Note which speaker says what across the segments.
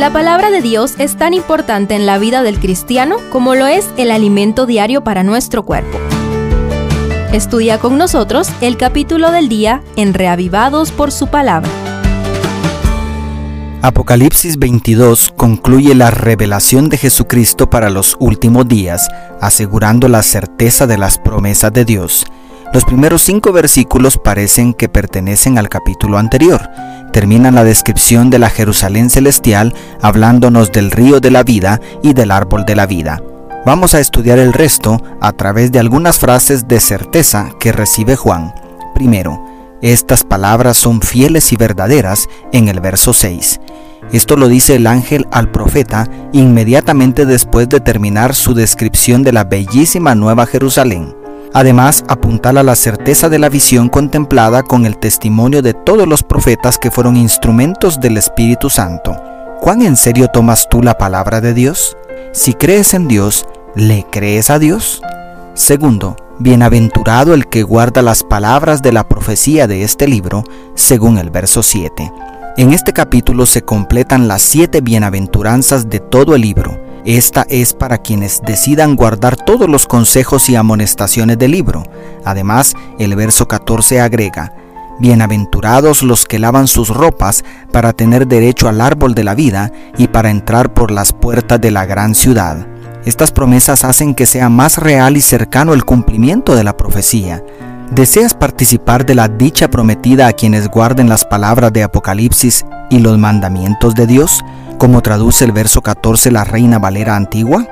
Speaker 1: La palabra de Dios es tan importante en la vida del cristiano como lo es el alimento diario para nuestro cuerpo. Estudia con nosotros el capítulo del día en Reavivados por su palabra.
Speaker 2: Apocalipsis 22 concluye la revelación de Jesucristo para los últimos días, asegurando la certeza de las promesas de Dios. Los primeros cinco versículos parecen que pertenecen al capítulo anterior. Terminan la descripción de la Jerusalén celestial hablándonos del río de la vida y del árbol de la vida. Vamos a estudiar el resto a través de algunas frases de certeza que recibe Juan. Primero, estas palabras son fieles y verdaderas en el verso 6. Esto lo dice el ángel al profeta inmediatamente después de terminar su descripción de la bellísima Nueva Jerusalén. Además, apuntala la certeza de la visión contemplada con el testimonio de todos los profetas que fueron instrumentos del Espíritu Santo. ¿Cuán en serio tomas tú la palabra de Dios? Si crees en Dios, ¿le crees a Dios? Segundo, bienaventurado el que guarda las palabras de la profecía de este libro, según el verso 7. En este capítulo se completan las siete bienaventuranzas de todo el libro esta es para quienes decidan guardar todos los consejos y amonestaciones del libro. Además, el verso 14 agrega, Bienaventurados los que lavan sus ropas para tener derecho al árbol de la vida y para entrar por las puertas de la gran ciudad. Estas promesas hacen que sea más real y cercano el cumplimiento de la profecía. ¿Deseas participar de la dicha prometida a quienes guarden las palabras de Apocalipsis y los mandamientos de Dios? como traduce el verso 14 la Reina Valera antigua?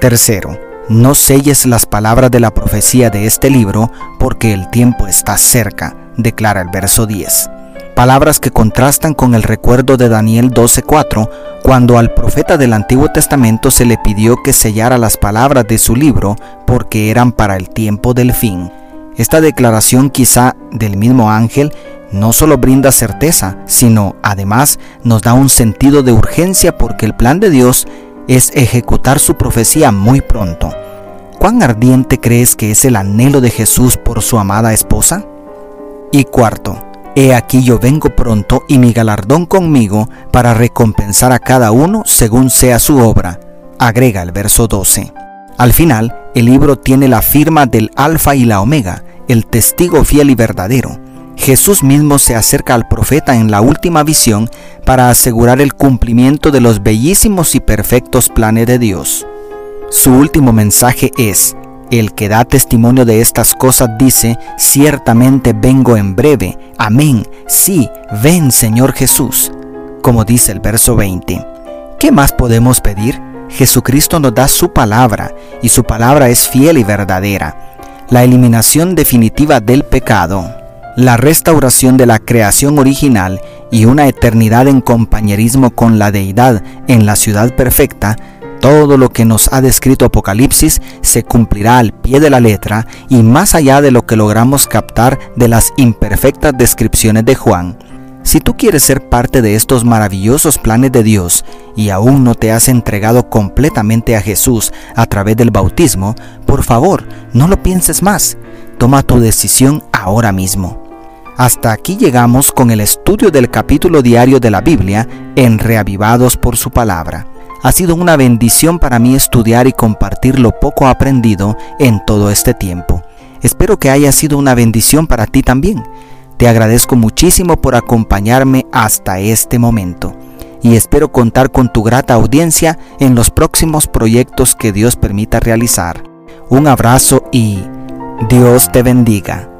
Speaker 2: Tercero, no selles las palabras de la profecía de este libro porque el tiempo está cerca, declara el verso 10. Palabras que contrastan con el recuerdo de Daniel 12:4, cuando al profeta del Antiguo Testamento se le pidió que sellara las palabras de su libro porque eran para el tiempo del fin. Esta declaración quizá del mismo ángel no solo brinda certeza, sino además nos da un sentido de urgencia porque el plan de Dios es ejecutar su profecía muy pronto. ¿Cuán ardiente crees que es el anhelo de Jesús por su amada esposa? Y cuarto, He aquí yo vengo pronto y mi galardón conmigo para recompensar a cada uno según sea su obra. Agrega el verso 12. Al final, el libro tiene la firma del Alfa y la Omega, el testigo fiel y verdadero Jesús mismo se acerca al profeta en la última visión para asegurar el cumplimiento de los bellísimos y perfectos planes de Dios. Su último mensaje es, el que da testimonio de estas cosas dice, ciertamente vengo en breve. Amén. Sí, ven Señor Jesús. Como dice el verso 20. ¿Qué más podemos pedir? Jesucristo nos da su palabra y su palabra es fiel y verdadera. La eliminación definitiva del pecado, la restauración de la creación original y una eternidad en compañerismo con la deidad en la ciudad perfecta, todo lo que nos ha descrito Apocalipsis se cumplirá al pie de la letra y más allá de lo que logramos captar de las imperfectas descripciones de Juan. Si tú quieres ser parte de estos maravillosos planes de Dios y aún no te has entregado completamente a Jesús a través del bautismo, por favor, no lo pienses más. Toma tu decisión ahora mismo. Hasta aquí llegamos con el estudio del capítulo diario de la Biblia en Reavivados por su palabra. Ha sido una bendición para mí estudiar y compartir lo poco aprendido en todo este tiempo. Espero que haya sido una bendición para ti también. Te agradezco muchísimo por acompañarme hasta este momento y espero contar con tu grata audiencia en los próximos proyectos que Dios permita realizar. Un abrazo y Dios te bendiga